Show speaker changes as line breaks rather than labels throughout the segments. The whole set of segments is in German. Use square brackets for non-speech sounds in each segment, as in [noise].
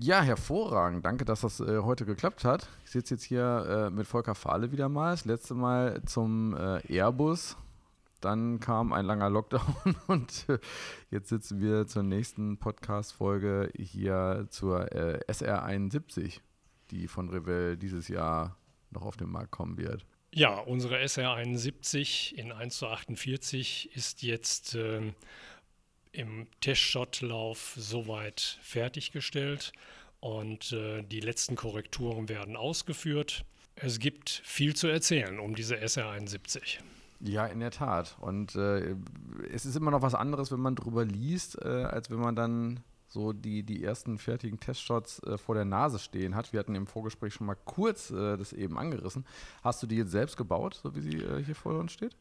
Ja, hervorragend. Danke, dass das äh, heute geklappt hat. Ich sitze jetzt hier äh, mit Volker Fahle wieder mal. Das letzte Mal zum äh, Airbus. Dann kam ein langer Lockdown [laughs] und äh, jetzt sitzen wir zur nächsten Podcast-Folge hier zur äh, SR71, die von Revell dieses Jahr noch auf den Markt kommen wird.
Ja, unsere SR71 in 1 zu 48 ist jetzt ähm, im Testshotlauf soweit fertiggestellt und äh, die letzten Korrekturen werden ausgeführt. Es gibt viel zu erzählen um diese SR71.
Ja, in der Tat. Und äh, es ist immer noch was anderes, wenn man drüber liest, äh, als wenn man dann so die, die ersten fertigen Testshots äh, vor der Nase stehen hat. Wir hatten im Vorgespräch schon mal kurz äh, das eben angerissen. Hast du die jetzt selbst gebaut, so wie sie äh, hier vor uns steht?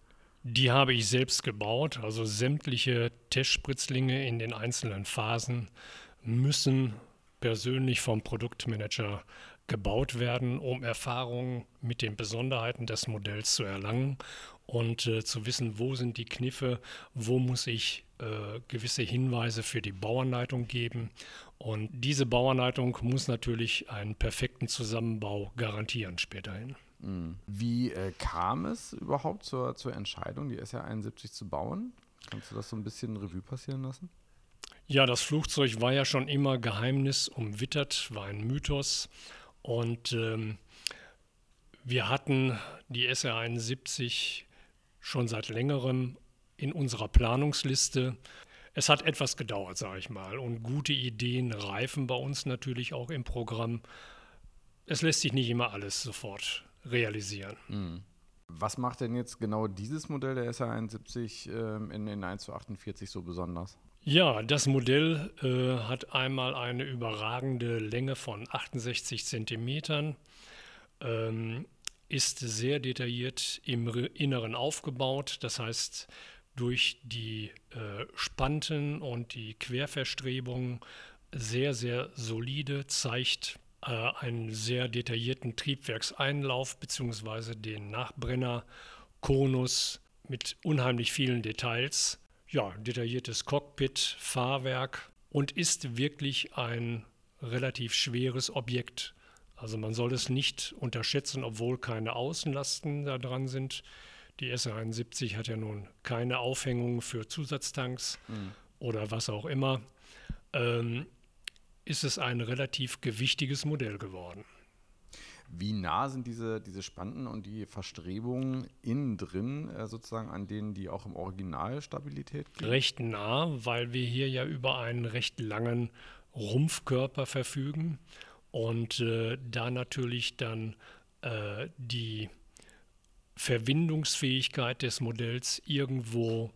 Die habe ich selbst gebaut. Also sämtliche Testspritzlinge in den einzelnen Phasen müssen persönlich vom Produktmanager gebaut werden, um Erfahrungen mit den Besonderheiten des Modells zu erlangen und äh, zu wissen, wo sind die Kniffe, wo muss ich äh, gewisse Hinweise für die Bauanleitung geben. Und diese Bauanleitung muss natürlich einen perfekten Zusammenbau garantieren späterhin.
Wie äh, kam es überhaupt zur, zur Entscheidung, die SR-71 zu bauen? Kannst du das so ein bisschen Revue passieren lassen?
Ja, das Flugzeug war ja schon immer Geheimnis umwittert, war ein Mythos. Und ähm, wir hatten die SR-71 schon seit längerem in unserer Planungsliste. Es hat etwas gedauert, sage ich mal. Und gute Ideen reifen bei uns natürlich auch im Programm. Es lässt sich nicht immer alles sofort realisieren. Mhm.
Was macht denn jetzt genau dieses Modell der SR71 ähm, in den 1 zu 48 so besonders?
Ja, das Modell äh, hat einmal eine überragende Länge von 68 Zentimetern, ähm, ist sehr detailliert im Inneren aufgebaut, das heißt durch die äh, Spanten und die Querverstrebungen sehr, sehr solide, zeigt äh, einen sehr detaillierten Triebwerkseinlauf bzw. den Nachbrenner, Konus mit unheimlich vielen Details. Ja, detailliertes Cockpit, Fahrwerk und ist wirklich ein relativ schweres Objekt. Also man soll es nicht unterschätzen, obwohl keine Außenlasten da dran sind. Die S71 hat ja nun keine Aufhängung für Zusatztanks mhm. oder was auch immer. Ähm, ist es ein relativ gewichtiges Modell geworden.
Wie nah sind diese, diese Spanten und die Verstrebungen innen drin äh, sozusagen an denen, die auch im Original Stabilität
geben? Recht nah, weil wir hier ja über einen recht langen Rumpfkörper verfügen und äh, da natürlich dann äh, die Verwindungsfähigkeit des Modells irgendwo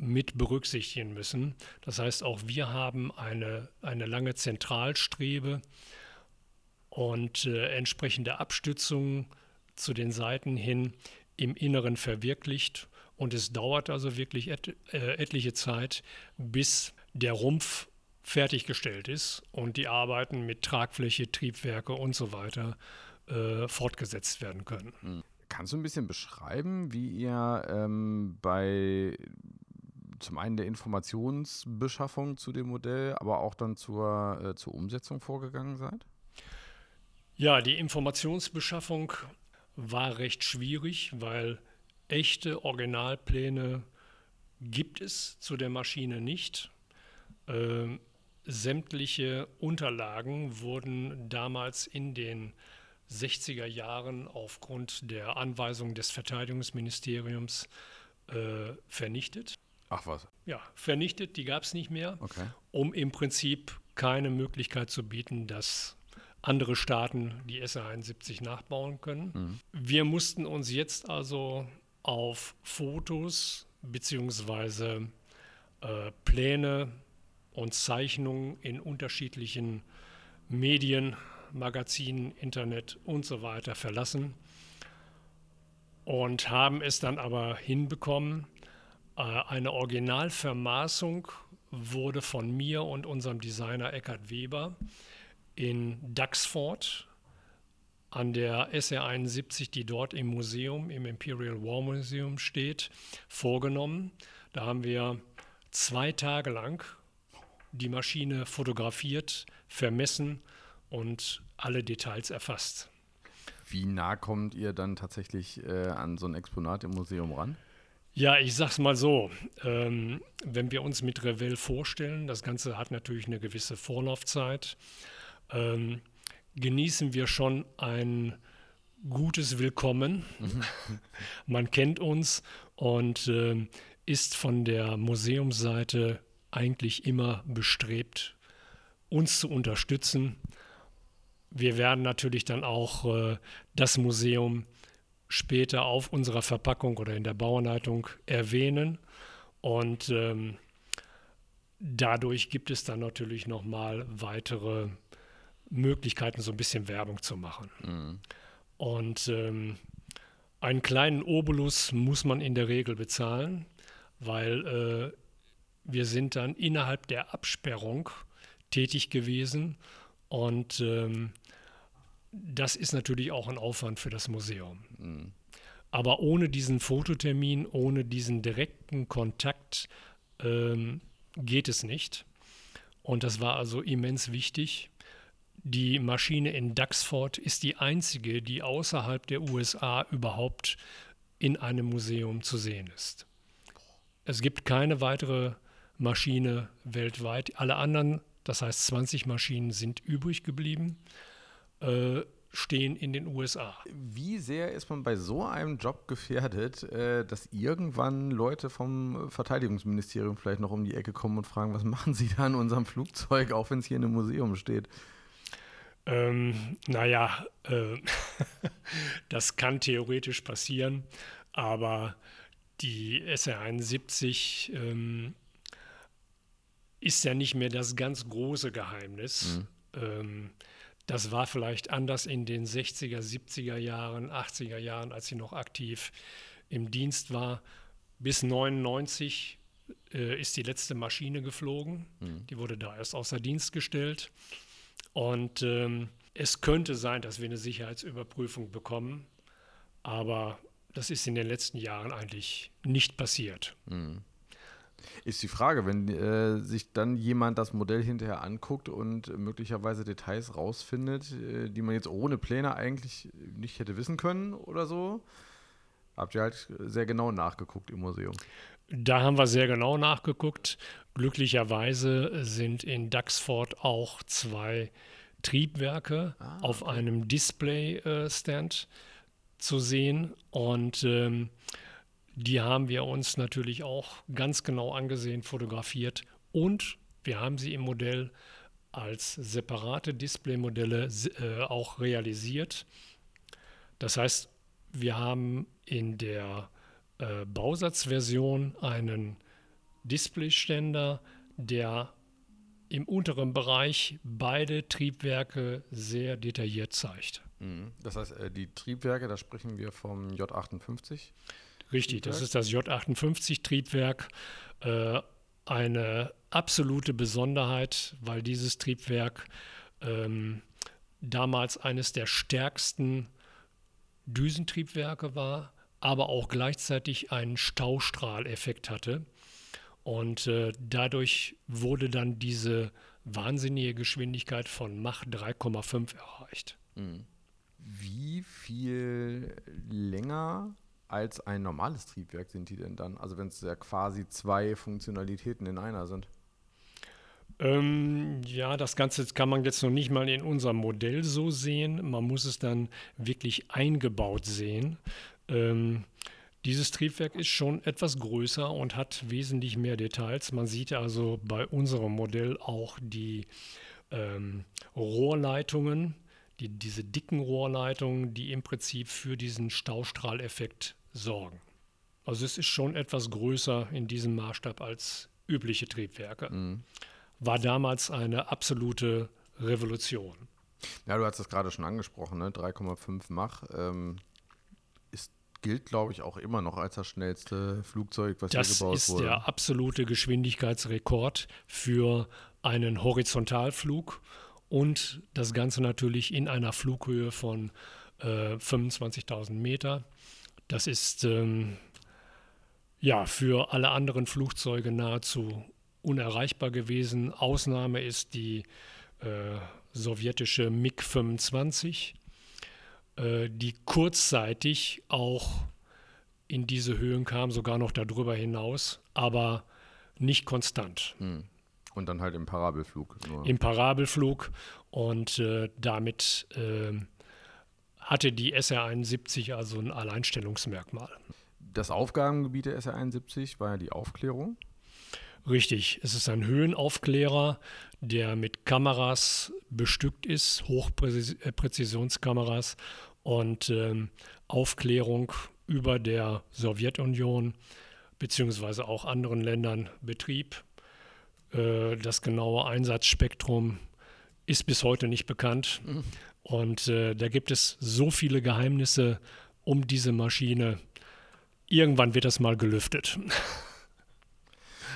mit berücksichtigen müssen. Das heißt, auch wir haben eine, eine lange Zentralstrebe und äh, entsprechende Abstützungen zu den Seiten hin im Inneren verwirklicht. Und es dauert also wirklich et, äh, etliche Zeit, bis der Rumpf fertiggestellt ist und die Arbeiten mit Tragfläche, Triebwerke und so weiter äh, fortgesetzt werden können. Hm.
Kannst du ein bisschen beschreiben, wie ihr ähm, bei zum einen der Informationsbeschaffung zu dem Modell, aber auch dann zur, äh, zur Umsetzung vorgegangen seid?
Ja, die Informationsbeschaffung war recht schwierig, weil echte Originalpläne gibt es zu der Maschine nicht. Ähm, sämtliche Unterlagen wurden damals in den 60er Jahren aufgrund der Anweisung des Verteidigungsministeriums äh, vernichtet.
Ach was?
Ja, vernichtet, die gab es nicht mehr,
okay.
um im Prinzip keine Möglichkeit zu bieten, dass andere Staaten die SA-71 nachbauen können. Mhm. Wir mussten uns jetzt also auf Fotos bzw. Äh, Pläne und Zeichnungen in unterschiedlichen Medien Magazinen, Internet und so weiter verlassen und haben es dann aber hinbekommen. Äh, eine Originalvermaßung wurde von mir und unserem Designer Eckhard Weber in Duxford an der SR71, die dort im Museum, im Imperial War Museum steht, vorgenommen. Da haben wir zwei Tage lang die Maschine fotografiert, vermessen und alle Details erfasst.
Wie nah kommt ihr dann tatsächlich äh, an so ein Exponat im Museum ran?
Ja, ich sag's mal so. Ähm, wenn wir uns mit Revell vorstellen, das Ganze hat natürlich eine gewisse Vorlaufzeit, ähm, genießen wir schon ein gutes Willkommen. Mhm. Man kennt uns und äh, ist von der Museumsseite eigentlich immer bestrebt, uns zu unterstützen. Wir werden natürlich dann auch äh, das Museum später auf unserer Verpackung oder in der Bauanleitung erwähnen. Und ähm, dadurch gibt es dann natürlich nochmal weitere Möglichkeiten, so ein bisschen Werbung zu machen. Mhm. Und ähm, einen kleinen Obolus muss man in der Regel bezahlen, weil äh, wir sind dann innerhalb der Absperrung tätig gewesen und ähm, das ist natürlich auch ein Aufwand für das Museum. Mhm. Aber ohne diesen Fototermin, ohne diesen direkten Kontakt ähm, geht es nicht. Und das war also immens wichtig. Die Maschine in Duxford ist die einzige, die außerhalb der USA überhaupt in einem Museum zu sehen ist. Es gibt keine weitere Maschine weltweit. Alle anderen, das heißt 20 Maschinen, sind übrig geblieben. Äh, stehen in den USA.
Wie sehr ist man bei so einem Job gefährdet, äh, dass irgendwann Leute vom Verteidigungsministerium vielleicht noch um die Ecke kommen und fragen, was [laughs] machen Sie da in unserem Flugzeug, auch wenn es hier in einem Museum steht?
Ähm, naja, äh, [laughs] das kann theoretisch passieren, aber die SR-71 ähm, ist ja nicht mehr das ganz große Geheimnis. Mhm. Ähm, das war vielleicht anders in den 60er, 70er Jahren, 80er Jahren, als sie noch aktiv im Dienst war. Bis 99 äh, ist die letzte Maschine geflogen. Mhm. Die wurde da erst außer Dienst gestellt. Und ähm, es könnte sein, dass wir eine Sicherheitsüberprüfung bekommen, aber das ist in den letzten Jahren eigentlich nicht passiert. Mhm.
Ist die Frage, wenn äh, sich dann jemand das Modell hinterher anguckt und möglicherweise Details rausfindet, äh, die man jetzt ohne Pläne eigentlich nicht hätte wissen können oder so, habt ihr halt sehr genau nachgeguckt im Museum.
Da haben wir sehr genau nachgeguckt. Glücklicherweise sind in Duxford auch zwei Triebwerke ah, okay. auf einem Display-Stand äh, zu sehen und ähm, die haben wir uns natürlich auch ganz genau angesehen, fotografiert und wir haben sie im Modell als separate Displaymodelle äh, auch realisiert. Das heißt, wir haben in der äh, Bausatzversion einen Displayständer, der im unteren Bereich beide Triebwerke sehr detailliert zeigt.
Mhm. Das heißt, äh, die Triebwerke, da sprechen wir vom J58.
Richtig, das ist das J58-Triebwerk. Äh, eine absolute Besonderheit, weil dieses Triebwerk ähm, damals eines der stärksten Düsentriebwerke war, aber auch gleichzeitig einen Staustrahleffekt hatte. Und äh, dadurch wurde dann diese wahnsinnige Geschwindigkeit von Mach 3,5 erreicht. Mhm.
Wie viel länger als ein normales Triebwerk sind die denn dann? Also wenn es ja quasi zwei Funktionalitäten in einer sind.
Ähm, ja, das Ganze kann man jetzt noch nicht mal in unserem Modell so sehen. Man muss es dann wirklich eingebaut sehen. Ähm, dieses Triebwerk ist schon etwas größer und hat wesentlich mehr Details. Man sieht also bei unserem Modell auch die ähm, Rohrleitungen, die, diese dicken Rohrleitungen, die im Prinzip für diesen Staustrahleffekt sorgen. Also es ist schon etwas größer in diesem Maßstab als übliche Triebwerke. Mhm. War damals eine absolute Revolution.
Ja, du hast das gerade schon angesprochen, ne? 3,5 Mach. Ähm, ist, gilt, glaube ich, auch immer noch als das schnellste Flugzeug, was
das
hier gebaut wurde.
Das ist der absolute Geschwindigkeitsrekord für einen Horizontalflug und das Ganze natürlich in einer Flughöhe von äh, 25.000 Meter. Das ist ähm, ja für alle anderen Flugzeuge nahezu unerreichbar gewesen. Ausnahme ist die äh, sowjetische MiG-25, äh, die kurzzeitig auch in diese Höhen kam, sogar noch darüber hinaus, aber nicht konstant.
Hm. Und dann halt im Parabelflug.
Nur. Im Parabelflug und äh, damit äh, hatte die SR-71 also ein Alleinstellungsmerkmal.
Das Aufgabengebiet der SR-71 war ja die Aufklärung.
Richtig, es ist ein Höhenaufklärer, der mit Kameras bestückt ist, Hochpräzisionskameras und ähm, Aufklärung über der Sowjetunion beziehungsweise auch anderen Ländern betrieb. Äh, das genaue Einsatzspektrum ist bis heute nicht bekannt. Mhm. Und äh, da gibt es so viele Geheimnisse um diese Maschine. Irgendwann wird das mal gelüftet.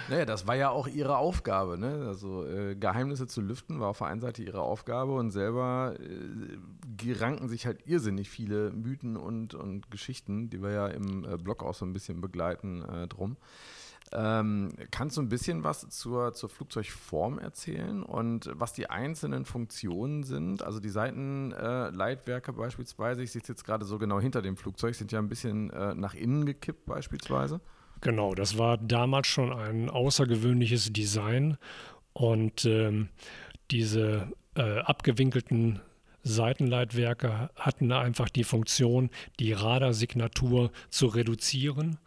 Naja, das war ja auch ihre Aufgabe. Ne? Also äh, Geheimnisse zu lüften war auf der einen Seite ihre Aufgabe und selber äh, ranken sich halt irrsinnig viele Mythen und, und Geschichten, die wir ja im äh, Blog auch so ein bisschen begleiten äh, drum. Ähm, kannst du ein bisschen was zur, zur Flugzeugform erzählen und was die einzelnen Funktionen sind? Also die Seitenleitwerke äh, beispielsweise, ich sitze jetzt gerade so genau hinter dem Flugzeug, sind ja ein bisschen äh, nach innen gekippt beispielsweise.
Genau, das war damals schon ein außergewöhnliches Design und ähm, diese äh, abgewinkelten Seitenleitwerke hatten einfach die Funktion, die Radarsignatur zu reduzieren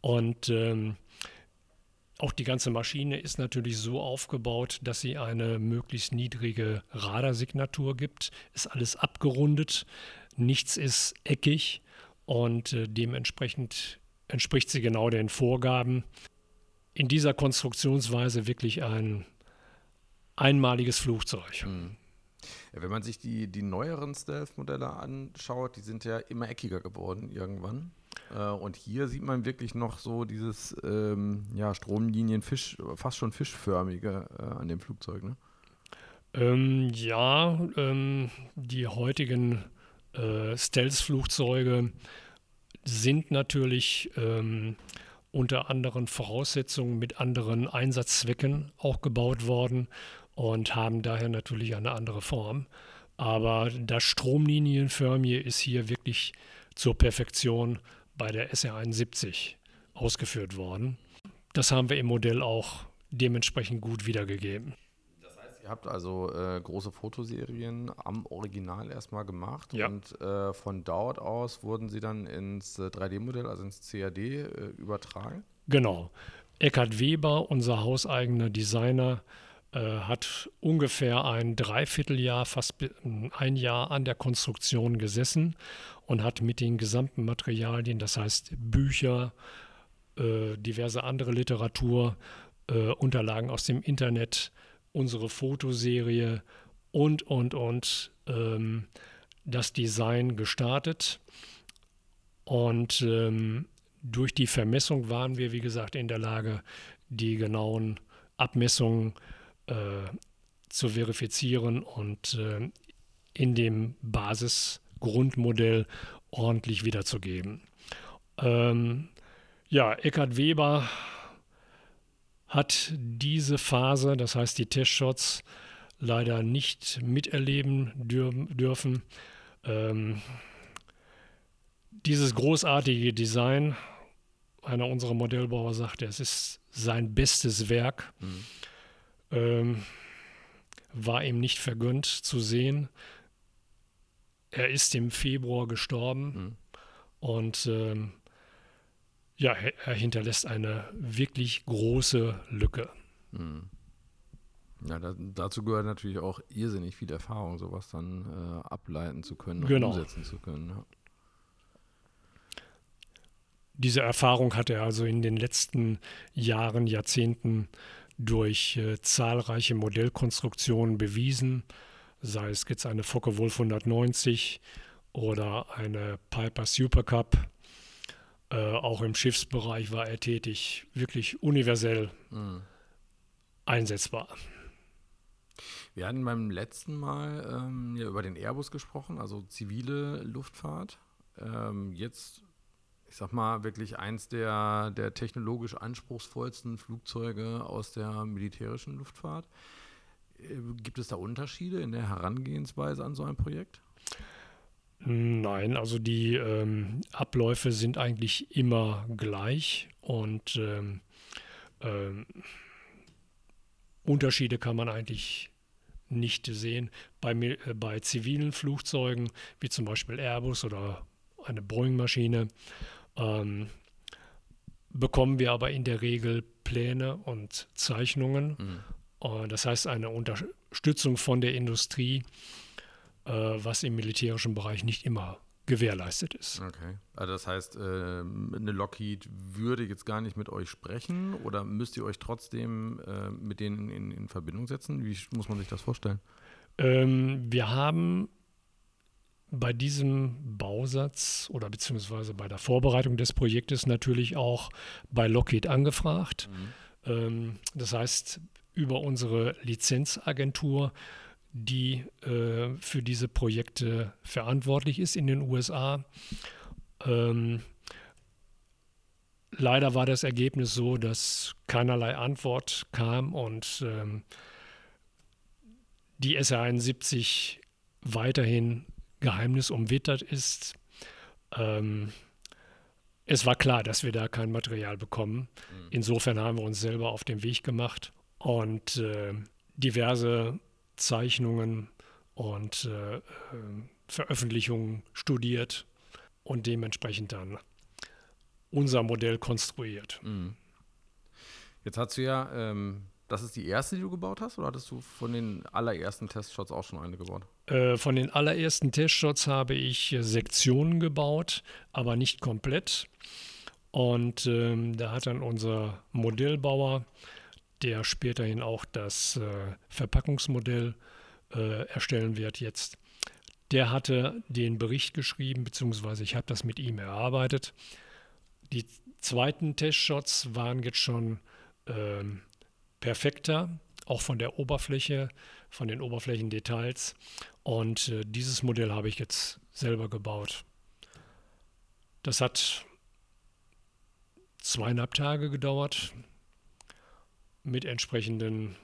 und ähm, auch die ganze Maschine ist natürlich so aufgebaut, dass sie eine möglichst niedrige Radarsignatur gibt. Ist alles abgerundet, nichts ist eckig und äh, dementsprechend entspricht sie genau den Vorgaben. In dieser Konstruktionsweise wirklich ein einmaliges Flugzeug.
Ja, wenn man sich die, die neueren Stealth-Modelle anschaut, die sind ja immer eckiger geworden irgendwann. Äh, und hier sieht man wirklich noch so dieses ähm, ja, Stromlinien, fast schon fischförmige äh, an dem Flugzeug. Ne?
Ähm, ja, ähm, die heutigen äh, Stealth-Flugzeuge sind natürlich ähm, unter anderen Voraussetzungen mit anderen Einsatzzwecken auch gebaut worden und haben daher natürlich eine andere Form. Aber das Stromlinienförmige ist hier wirklich zur Perfektion bei der SR71 ausgeführt worden. Das haben wir im Modell auch dementsprechend gut wiedergegeben.
Ihr habt also äh, große Fotoserien am Original erstmal gemacht
ja.
und äh, von dort aus wurden sie dann ins äh, 3D-Modell, also ins CAD, äh, übertragen?
Genau. Eckhard Weber, unser hauseigener Designer, äh, hat ungefähr ein Dreivierteljahr, fast ein Jahr an der Konstruktion gesessen und hat mit den gesamten Materialien, das heißt Bücher, äh, diverse andere Literatur, Unterlagen aus dem Internet, unsere Fotoserie und, und, und ähm, das Design gestartet. Und ähm, durch die Vermessung waren wir, wie gesagt, in der Lage, die genauen Abmessungen äh, zu verifizieren und äh, in dem Basisgrundmodell ordentlich wiederzugeben. Ähm, ja, Eckhard Weber hat diese Phase, das heißt die Testshots, leider nicht miterleben dür dürfen. Ähm, dieses großartige Design, einer unserer Modellbauer sagte, es ist sein bestes Werk, mhm. Ähm, war ihm nicht vergönnt zu sehen. Er ist im Februar gestorben mhm. und ähm, ja, er hinterlässt eine wirklich große Lücke. Hm.
Ja, da, dazu gehört natürlich auch irrsinnig viel Erfahrung, sowas dann äh, ableiten zu können und
genau.
umsetzen zu können. Ja.
Diese Erfahrung hat er also in den letzten Jahren, Jahrzehnten durch äh, zahlreiche Modellkonstruktionen bewiesen, sei es jetzt eine Focke-Wulf 190 oder eine Piper Super Cup äh, auch im Schiffsbereich war er tätig, wirklich universell mhm. einsetzbar.
Wir hatten beim letzten Mal ähm, ja, über den Airbus gesprochen, also zivile Luftfahrt. Ähm, jetzt, ich sag mal, wirklich eins der, der technologisch anspruchsvollsten Flugzeuge aus der militärischen Luftfahrt. Gibt es da Unterschiede in der Herangehensweise an so ein Projekt?
Nein, also die ähm, Abläufe sind eigentlich immer gleich und ähm, ähm, Unterschiede kann man eigentlich nicht sehen. Bei, äh, bei zivilen Flugzeugen, wie zum Beispiel Airbus oder eine Boeing-Maschine, ähm, bekommen wir aber in der Regel Pläne und Zeichnungen. Mhm. Uh, das heißt eine Unterstützung von der Industrie, äh, was im militärischen Bereich nicht immer gewährleistet ist.
Okay. Also das heißt, äh, eine Lockheed würde jetzt gar nicht mit euch sprechen oder müsst ihr euch trotzdem äh, mit denen in, in, Verbindung setzen? Wie muss man sich das vorstellen?
Ähm, wir haben bei diesem Bausatz oder beziehungsweise bei der Vorbereitung des Projektes natürlich auch bei Lockheed angefragt. Mhm. Ähm, das heißt, über unsere Lizenzagentur die äh, für diese Projekte verantwortlich ist in den USA. Ähm, leider war das Ergebnis so, dass keinerlei Antwort kam und ähm, die SR-71 weiterhin geheimnisumwittert ist. Ähm, es war klar, dass wir da kein Material bekommen. Mhm. Insofern haben wir uns selber auf den Weg gemacht und äh, diverse Zeichnungen und äh, äh, Veröffentlichungen studiert und dementsprechend dann unser Modell konstruiert. Mhm.
Jetzt hast du ja, ähm, das ist die erste, die du gebaut hast, oder hattest du von den allerersten Testshots auch schon eine gebaut?
Äh, von den allerersten Testshots habe ich äh, Sektionen gebaut, aber nicht komplett. Und ähm, da hat dann unser Modellbauer der späterhin auch das äh, Verpackungsmodell äh, erstellen wird jetzt. Der hatte den Bericht geschrieben, beziehungsweise ich habe das mit ihm erarbeitet. Die zweiten Testshots waren jetzt schon äh, perfekter, auch von der Oberfläche, von den Oberflächendetails. Und äh, dieses Modell habe ich jetzt selber gebaut. Das hat zweieinhalb Tage gedauert mit entsprechenden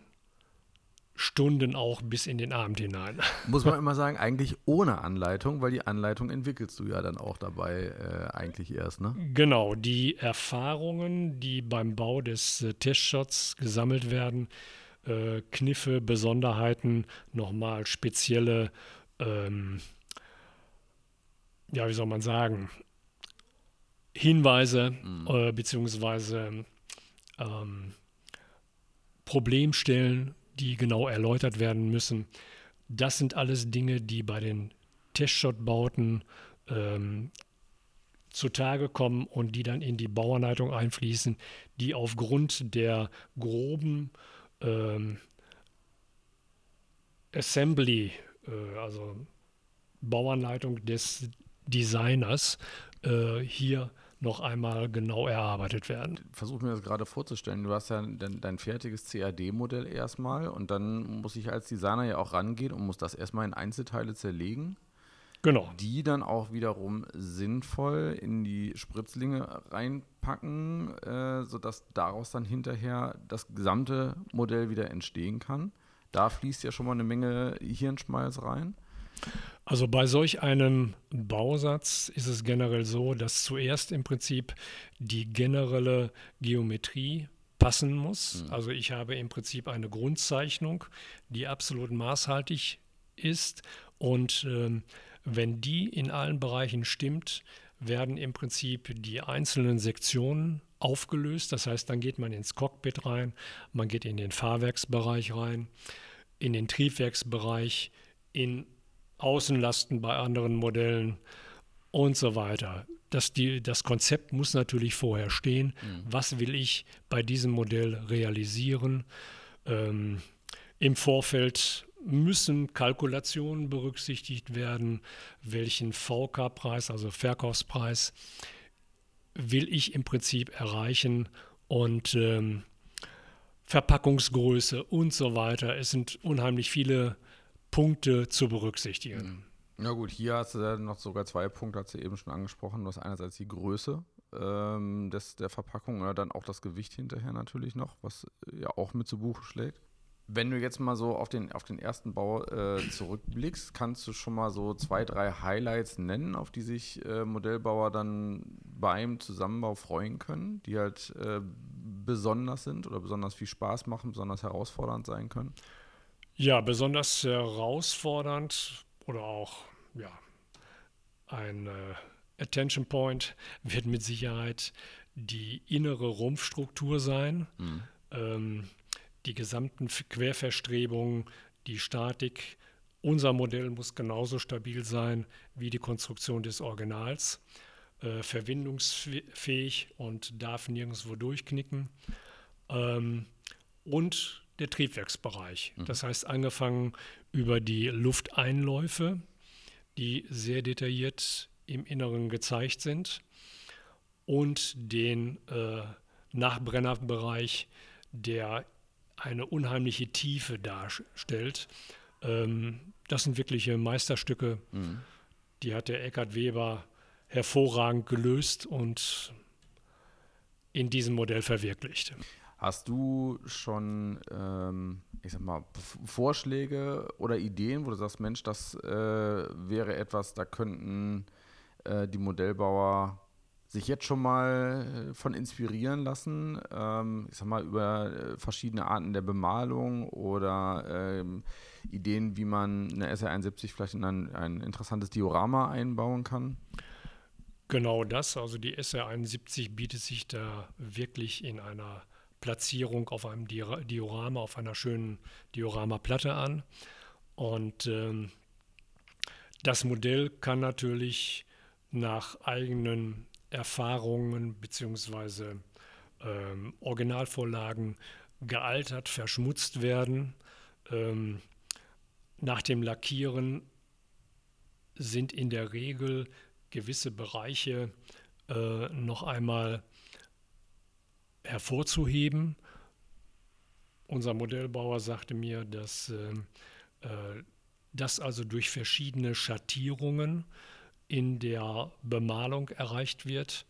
Stunden auch bis in den Abend hinein. [laughs]
Muss man immer sagen, eigentlich ohne Anleitung, weil die Anleitung entwickelst du ja dann auch dabei äh, eigentlich erst, ne?
Genau, die Erfahrungen, die beim Bau des äh, Testshots gesammelt werden, äh, Kniffe, Besonderheiten, nochmal spezielle, ähm, ja, wie soll man sagen, Hinweise, mhm. äh, beziehungsweise ähm, Problemstellen, die genau erläutert werden müssen. Das sind alles Dinge, die bei den Testshot-Bauten ähm, zutage kommen und die dann in die Bauanleitung einfließen, die aufgrund der groben ähm, Assembly, äh, also Bauanleitung des Designers, äh, hier noch einmal genau erarbeitet werden.
Versuche mir das gerade vorzustellen. Du hast ja dein, dein fertiges CAD-Modell erstmal und dann muss ich als Designer ja auch rangehen und muss das erstmal in Einzelteile zerlegen.
Genau.
Die dann auch wiederum sinnvoll in die Spritzlinge reinpacken, äh, sodass daraus dann hinterher das gesamte Modell wieder entstehen kann. Da fließt ja schon mal eine Menge Hirnschmalz rein.
Also bei solch einem Bausatz ist es generell so, dass zuerst im Prinzip die generelle Geometrie passen muss. Mhm. Also ich habe im Prinzip eine Grundzeichnung, die absolut maßhaltig ist und ähm, wenn die in allen Bereichen stimmt, werden im Prinzip die einzelnen Sektionen aufgelöst. Das heißt, dann geht man ins Cockpit rein, man geht in den Fahrwerksbereich rein, in den Triebwerksbereich, in Außenlasten bei anderen Modellen und so weiter. Das, die, das Konzept muss natürlich vorher stehen. Mhm. Was will ich bei diesem Modell realisieren? Ähm, Im Vorfeld müssen Kalkulationen berücksichtigt werden, welchen VK-Preis, also Verkaufspreis, will ich im Prinzip erreichen und ähm, Verpackungsgröße und so weiter. Es sind unheimlich viele Punkte zu berücksichtigen.
Na gut, hier hast du ja noch sogar zwei Punkte, hast du eben schon angesprochen. Du hast einerseits die Größe ähm, des, der Verpackung oder dann auch das Gewicht hinterher natürlich noch, was ja auch mit zu Buche schlägt. Wenn du jetzt mal so auf den, auf den ersten Bau äh, zurückblickst, kannst du schon mal so zwei, drei Highlights nennen, auf die sich äh, Modellbauer dann beim Zusammenbau freuen können, die halt äh, besonders sind oder besonders viel Spaß machen, besonders herausfordernd sein können?
Ja, besonders herausfordernd oder auch ja, ein äh, Attention Point wird mit Sicherheit die innere Rumpfstruktur sein. Mhm. Ähm, die gesamten Querverstrebungen, die Statik. Unser Modell muss genauso stabil sein wie die Konstruktion des Originals, äh, verwindungsfähig und darf nirgendwo durchknicken. Ähm, und der Triebwerksbereich. Mhm. Das heißt, angefangen über die Lufteinläufe, die sehr detailliert im Inneren gezeigt sind, und den äh, Nachbrennerbereich, der eine unheimliche Tiefe darstellt. Ähm, das sind wirkliche Meisterstücke. Mhm. Die hat der Eckhard Weber hervorragend gelöst und in diesem Modell verwirklicht.
Hast du schon, ähm, ich sag mal, Vorschläge oder Ideen, wo du sagst, Mensch, das äh, wäre etwas, da könnten äh, die Modellbauer sich jetzt schon mal äh, von inspirieren lassen, ähm, ich sag mal, über äh, verschiedene Arten der Bemalung oder ähm, Ideen, wie man eine SR71 vielleicht in ein, ein interessantes Diorama einbauen kann?
Genau das, also die SR71 bietet sich da wirklich in einer Platzierung auf einem Diorama, auf einer schönen Dioramaplatte an. Und ähm, das Modell kann natürlich nach eigenen Erfahrungen bzw. Ähm, Originalvorlagen gealtert, verschmutzt werden. Ähm, nach dem Lackieren sind in der Regel gewisse Bereiche äh, noch einmal hervorzuheben. Unser Modellbauer sagte mir, dass äh, äh das also durch verschiedene Schattierungen in der Bemalung erreicht wird.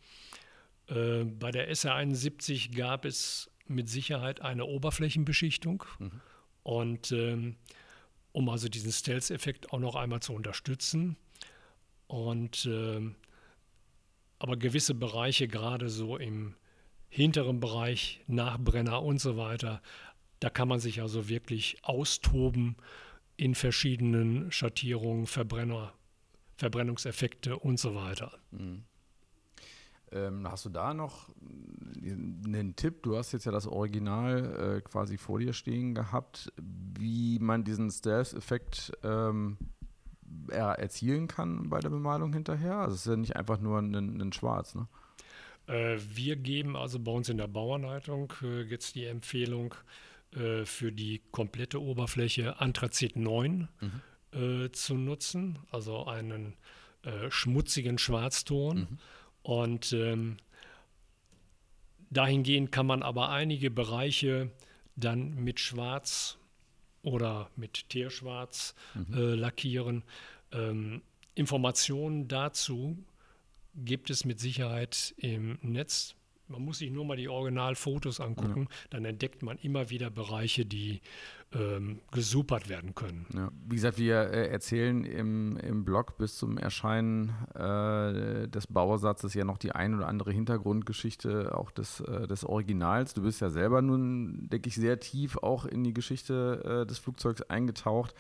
Äh, bei der SR71 gab es mit Sicherheit eine Oberflächenbeschichtung. Mhm. Und ähm, um also diesen Stealth-Effekt auch noch einmal zu unterstützen. Und äh, aber gewisse Bereiche, gerade so im hinteren Bereich, Nachbrenner und so weiter, da kann man sich also wirklich austoben in verschiedenen Schattierungen, Verbrenner Verbrennungseffekte und so weiter. Mhm.
Ähm, hast du da noch einen Tipp? Du hast jetzt ja das Original äh, quasi vor dir stehen gehabt, wie man diesen Stealth-Effekt ähm, er erzielen kann bei der Bemalung hinterher. Also es ist ja nicht einfach nur ein, ein Schwarz, ne?
Äh, wir geben also bei uns in der Bauanleitung äh, jetzt die Empfehlung äh, für die komplette Oberfläche Anthrazit 9. Mhm zu nutzen, also einen schmutzigen Schwarzton. Mhm. Und ähm, dahingehend kann man aber einige Bereiche dann mit Schwarz oder mit Teerschwarz mhm. äh, lackieren. Ähm, Informationen dazu gibt es mit Sicherheit im Netz. Man muss sich nur mal die Originalfotos angucken, ja. dann entdeckt man immer wieder Bereiche, die ähm, gesupert werden können.
Ja. Wie gesagt, wir äh, erzählen im, im Blog bis zum Erscheinen äh, des Bauersatzes ja noch die ein oder andere Hintergrundgeschichte auch des, äh, des Originals. Du bist ja selber nun, denke ich, sehr tief auch in die Geschichte äh, des Flugzeugs eingetaucht.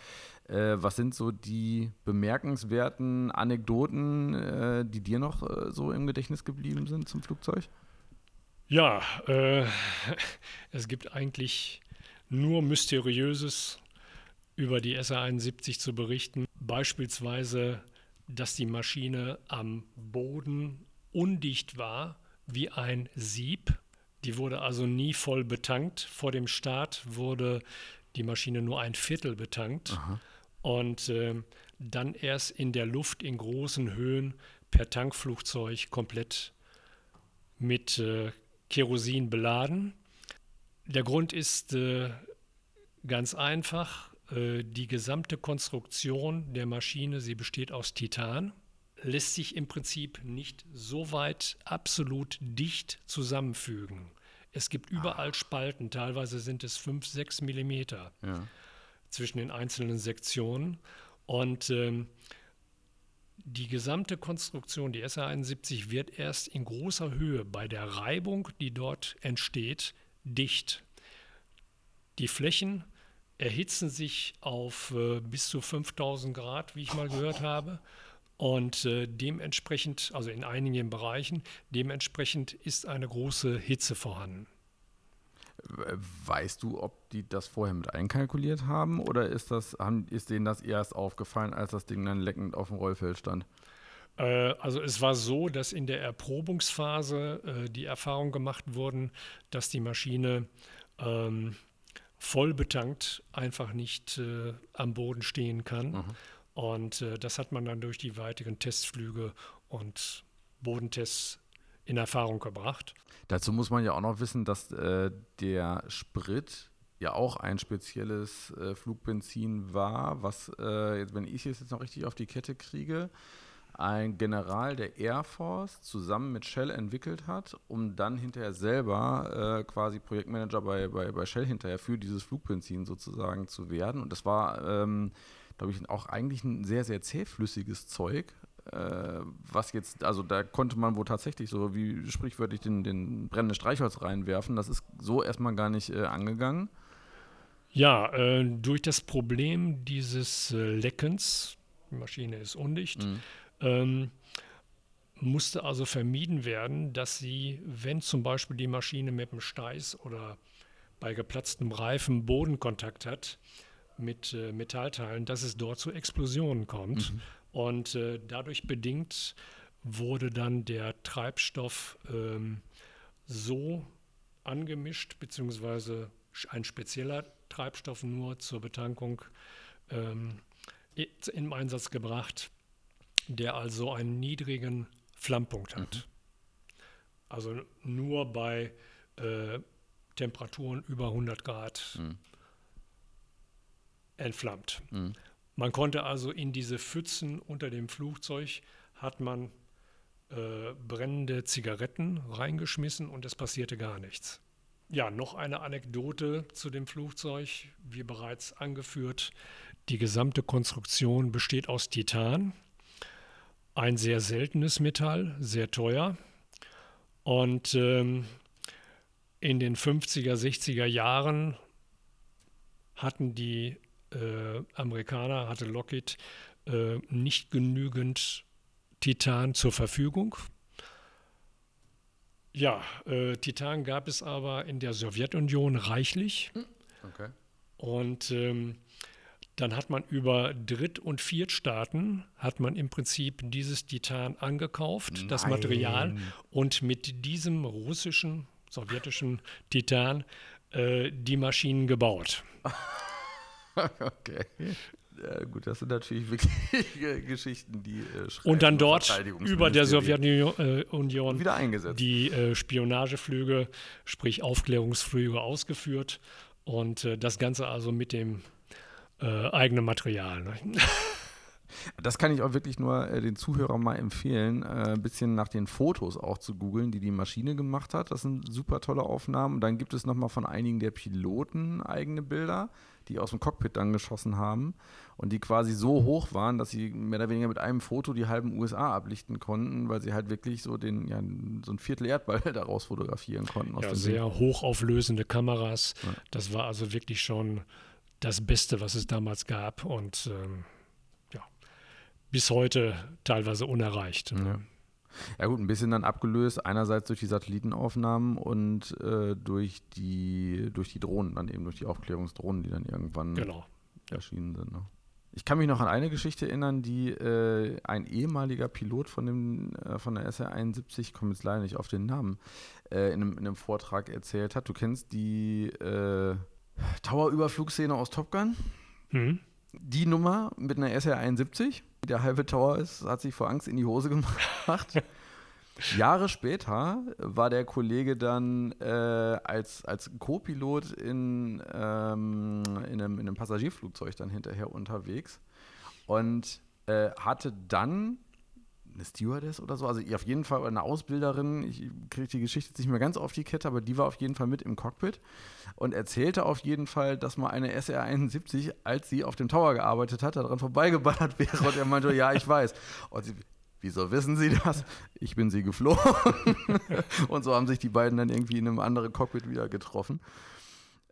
Äh, was sind so die bemerkenswerten Anekdoten, äh, die dir noch so im Gedächtnis geblieben sind zum Flugzeug?
Ja, äh, [laughs] es gibt eigentlich nur Mysteriöses über die SR-71 zu berichten. Beispielsweise, dass die Maschine am Boden undicht war wie ein Sieb. Die wurde also nie voll betankt. Vor dem Start wurde die Maschine nur ein Viertel betankt. Aha. Und äh, dann erst in der Luft in großen Höhen per Tankflugzeug komplett mit äh, Kerosin beladen. Der Grund ist äh, ganz einfach. Äh, die gesamte Konstruktion der Maschine, sie besteht aus Titan, lässt sich im Prinzip nicht so weit absolut dicht zusammenfügen. Es gibt überall Spalten, teilweise sind es 5, 6 Millimeter
Ja.
zwischen den einzelnen Sektionen. Und ähm, die gesamte Konstruktion, die SA71, wird erst in großer Höhe bei der Reibung, die dort entsteht, dicht. Die Flächen erhitzen sich auf äh, bis zu 5000 Grad, wie ich mal gehört habe. Und äh, dementsprechend, also in einigen Bereichen, dementsprechend ist eine große Hitze vorhanden.
We- Weißt du, ob die das vorher mit einkalkuliert haben oder ist, das, haben, ist denen das erst aufgefallen, als das Ding dann leckend auf dem Rollfeld stand?
Äh, Also es war so, dass in der Erprobungsphase äh, die Erfahrung gemacht wurden, dass die Maschine ähm, voll betankt einfach nicht äh, am Boden stehen kann. Und äh, das hat man dann durch die weiteren Testflüge und Bodentests in Erfahrung gebracht.
Dazu muss man ja auch noch wissen, dass äh, der Sprit ja auch ein spezielles äh, Flugbenzin war, was, äh, wenn ich es jetzt noch richtig auf die Kette kriege, ein General der Air Force zusammen mit Shell entwickelt hat, um dann hinterher selber äh, quasi Projektmanager bei, bei, bei Shell hinterher für dieses Flugbenzin sozusagen zu werden. Und das war, ähm, glaube ich, auch eigentlich ein sehr, sehr zähflüssiges Zeug. Äh, was jetzt, also da konnte man wohl tatsächlich so wie sprichwörtlich den, den brennenden Streichholz reinwerfen. Das ist so erstmal gar nicht äh, angegangen.
Ja, äh, durch das Problem dieses äh, Leckens, die Maschine ist undicht,
Mhm.
ähm, musste also vermieden werden, dass sie, wenn zum Beispiel die Maschine mit dem Steiß oder bei geplatztem Reifen Bodenkontakt hat mit äh, Metallteilen, dass es dort zu Explosionen kommt. Und äh, dadurch bedingt wurde dann der Treibstoff ähm, so angemischt, beziehungsweise ein spezieller Treibstoff nur zur Betankung ähm, im Einsatz gebracht, der also einen niedrigen Flammpunkt hat. Also nur bei äh, Temperaturen über 100 Grad
Mhm.
entflammt.
Mhm.
Man konnte also in diese Pfützen unter dem Flugzeug hat man äh, brennende Zigaretten reingeschmissen und es passierte gar nichts. Ja, noch eine Anekdote zu dem Flugzeug, wie bereits angeführt. Die gesamte Konstruktion besteht aus Titan, ein sehr seltenes Metall, sehr teuer. Und ähm, in den 50er, 60er Jahren hatten die äh, Amerikaner, hatte Lockheed äh, nicht genügend Titan zur Verfügung. Ja, äh, Titan gab es aber in der Sowjetunion reichlich.
Okay.
Und ähm, dann hat man über Dritt- und Viertstaaten hat man im Prinzip dieses Titan angekauft, das Material,
Nein.
und mit diesem russischen, sowjetischen Titan äh, die Maschinen gebaut. [laughs] [laughs]
okay. Ja, gut, das sind natürlich wirklich [laughs] Geschichten, die äh,
Und dann dort über der. Sowjetunion Union
wieder eingesetzt.
die äh, Spionageflüge, sprich Aufklärungsflüge ausgeführt und äh, das Ganze also mit dem äh, eigenen Material. Ne? [laughs]
Das kann ich auch wirklich nur äh, den Zuhörern mal empfehlen, äh, ein bisschen nach den Fotos auch zu googeln, die die Maschine gemacht hat. Das sind super tolle Aufnahmen. Dann gibt es nochmal von einigen der Piloten eigene Bilder, die aus dem Cockpit dann geschossen haben und die quasi so hoch waren, dass sie mehr oder weniger mit einem Foto die halben USA ablichten konnten, weil sie halt wirklich so den, ja, so ein Viertel Erdball [laughs] daraus fotografieren konnten. Aus
Ja, sehr hochauflösende Kameras.
Ja.
Das war also wirklich schon das Beste, was es damals gab und ähm, ja, bis heute teilweise unerreicht.
Ja. Ja gut, ein bisschen dann abgelöst, einerseits durch die Satellitenaufnahmen und äh, durch, die, durch die Drohnen, dann eben durch die Aufklärungsdrohnen, die dann irgendwann
Genau.
erschienen sind. Ne? Ich kann mich noch an eine Geschichte erinnern, die äh, ein ehemaliger Pilot von, dem, äh, von der SR-71, ich komme jetzt leider nicht auf den Namen, äh, in, einem, in einem Vortrag erzählt hat. Du kennst die äh, Tower-Überflugszene aus Top Gun?
Mhm.
die Nummer mit einer SR71, der halbe Tower ist, hat sich vor Angst in die Hose gemacht. [laughs] Jahre später war der Kollege dann äh, als, als Co-Pilot in, ähm, in, einem, in einem Passagierflugzeug dann hinterher unterwegs und äh, hatte dann eine Stewardess oder so, also auf jeden Fall eine Ausbilderin, ich kriege die Geschichte jetzt nicht mehr ganz auf die Kette, aber die war auf jeden Fall mit im Cockpit und erzählte auf jeden Fall, dass mal eine SR-71, als sie auf dem Tower gearbeitet hat, daran vorbeigeballert [laughs] wäre und er meinte, ja, ich weiß. Und sie, wieso wissen Sie das? Ich bin sie geflogen. [laughs] und so haben sich die beiden dann irgendwie in einem anderen Cockpit wieder getroffen.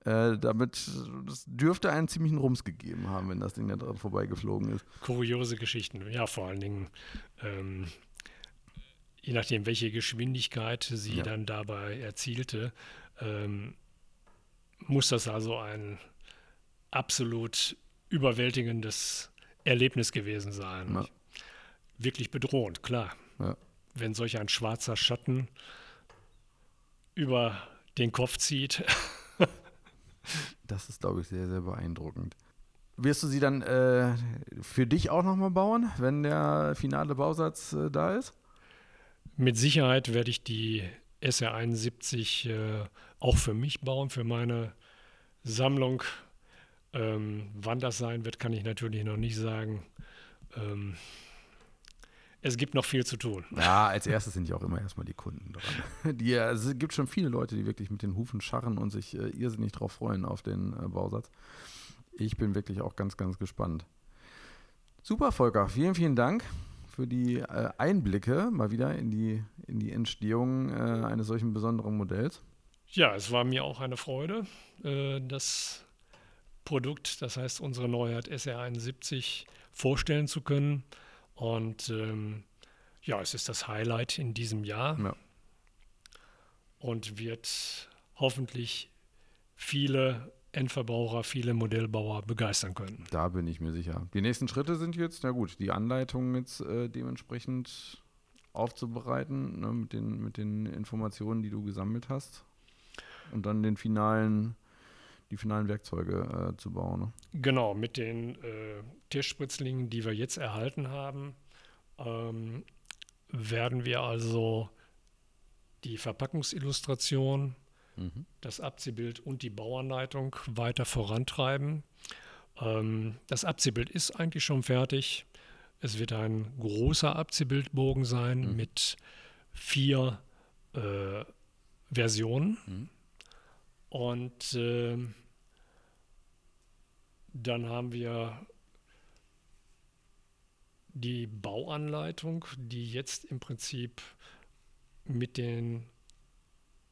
Äh, damit, das dürfte einen ziemlichen Rums gegeben haben, wenn das Ding da dran vorbeigeflogen ist.
Kuriose Geschichten, ja, vor allen Dingen, ähm, je nachdem, welche Geschwindigkeit sie ja. dann dabei erzielte, ähm, muss das also ein absolut überwältigendes Erlebnis gewesen sein. Ja. Wirklich bedrohend, klar. Ja. Wenn solch ein schwarzer Schatten über den Kopf zieht. [laughs]
Das ist, glaube ich, sehr, sehr beeindruckend. Wirst du sie dann äh, für dich auch nochmal bauen, wenn der finale Bausatz äh, da ist?
Mit Sicherheit werde ich die SR71 äh, auch für mich bauen, für meine Sammlung. Ähm, wann das sein wird, kann ich natürlich noch nicht sagen. Ähm, es gibt noch viel zu tun.
Ja, als erstes sind ja auch immer erstmal die Kunden dran. [laughs] Die, also es gibt schon viele Leute, die wirklich mit den Hufen scharren und sich äh, irrsinnig drauf freuen auf den äh, Bausatz. Ich bin wirklich auch ganz, ganz gespannt. Super, Volker. Vielen, vielen Dank für die äh, Einblicke mal wieder in die, in die Entstehung äh, eines solchen besonderen Modells.
Ja, es war mir auch eine Freude, äh, das Produkt, das heißt unsere Neuheit SR71, vorstellen zu können. Und ähm, ja, es ist das Highlight in diesem Jahr ja. und wird hoffentlich viele Endverbraucher, viele Modellbauer begeistern können.
Da bin ich mir sicher. Die nächsten Schritte sind jetzt, na gut, die Anleitung jetzt äh, dementsprechend aufzubereiten, ne, mit, den, mit den Informationen, die du gesammelt hast. Und dann den finalen die finalen Werkzeuge äh, zu bauen. Ne?
Genau, mit den äh, Tischspritzlingen, die wir jetzt erhalten haben, ähm, werden wir also die Verpackungsillustration, mhm. das Abziehbild und die Bauanleitung weiter vorantreiben. Ähm, das Abziehbild ist eigentlich schon fertig. Es wird ein großer Abziehbildbogen sein mhm. mit vier äh, Versionen. Mhm. Und äh, dann haben wir die Bauanleitung, die jetzt im Prinzip mit den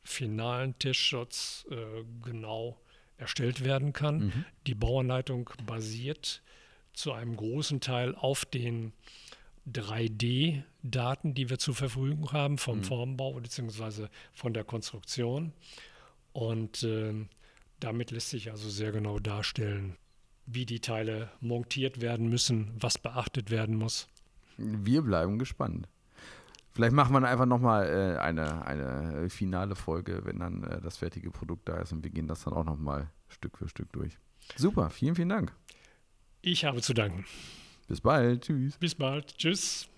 finalen Testshots äh, genau erstellt werden kann. Mhm. Die Bauanleitung basiert zu einem großen Teil auf den 3D-Daten, die wir zur Verfügung haben vom mhm. Formbau bzw. von der Konstruktion. Und äh, damit lässt sich also sehr genau darstellen, wie die Teile montiert werden müssen, was beachtet werden muss.
Wir bleiben gespannt. Vielleicht machen wir einfach nochmal äh, eine, eine finale Folge, wenn dann äh, das fertige Produkt da ist und wir gehen das dann auch nochmal Stück für Stück durch. Super, vielen, vielen Dank.
Ich habe zu danken.
Bis bald, tschüss.
Bis bald, tschüss.